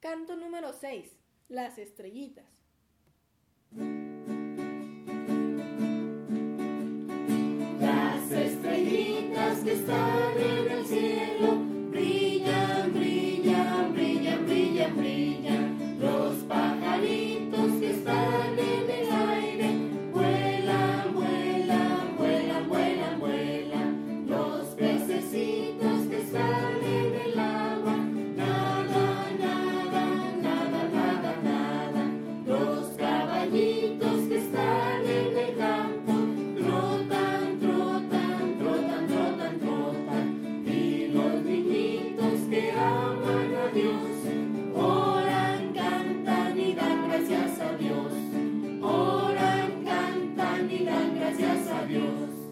Canto número 6. Las estrellitas. Las estrellitas que están aman a Dios, oran, cantan y dan gracias a Dios, oran, cantan y dan gracias a Dios.